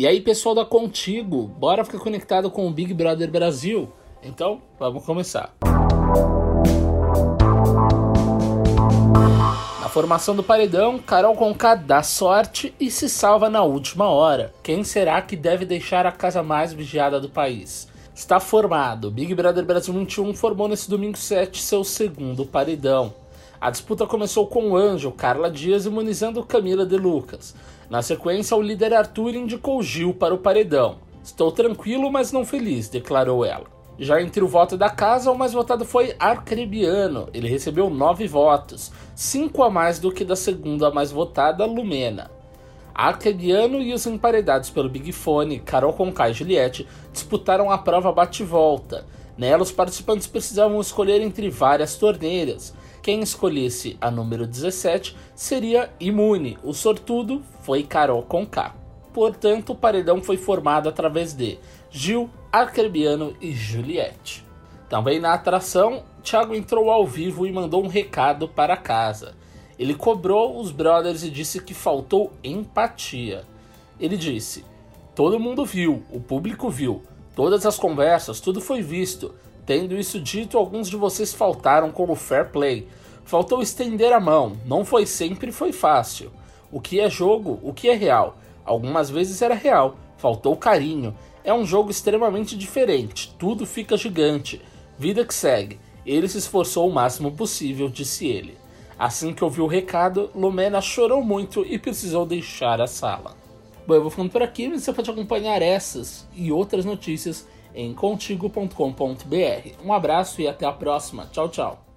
E aí, pessoal da Contigo, bora ficar conectado com o Big Brother Brasil? Então, vamos começar. Na formação do paredão, Carol Conká dá sorte e se salva na última hora. Quem será que deve deixar a casa mais vigiada do país? Está formado. Big Brother Brasil 21 formou nesse domingo 7 seu segundo paredão. A disputa começou com o Anjo, Carla Dias imunizando Camila de Lucas. Na sequência, o líder Arthur indicou Gil para o paredão. Estou tranquilo, mas não feliz, declarou ela. Já entre o voto da casa, o mais votado foi Arcrebiano. Ele recebeu nove votos, cinco a mais do que da segunda mais votada, Lumena. Arcrebiano e os emparedados pelo Big Fone, Carol Conká e Juliette, disputaram a prova bate-volta. Nela, os participantes precisavam escolher entre várias torneiras. Quem escolhesse a número 17 seria imune. O sortudo foi Carol Conká. Portanto, o paredão foi formado através de Gil, Arcrebiano e Juliette. Também na atração, Thiago entrou ao vivo e mandou um recado para casa. Ele cobrou os brothers e disse que faltou empatia. Ele disse: Todo mundo viu, o público viu, todas as conversas, tudo foi visto. Tendo isso dito, alguns de vocês faltaram com o fair play. Faltou estender a mão, não foi sempre foi fácil. O que é jogo, o que é real? Algumas vezes era real, faltou carinho. É um jogo extremamente diferente, tudo fica gigante. Vida que segue. Ele se esforçou o máximo possível, disse ele. Assim que ouviu o recado, Lumena chorou muito e precisou deixar a sala. Bom, eu vou ficando por aqui, mas você pode acompanhar essas e outras notícias em contigo.com.br. Um abraço e até a próxima. Tchau, tchau.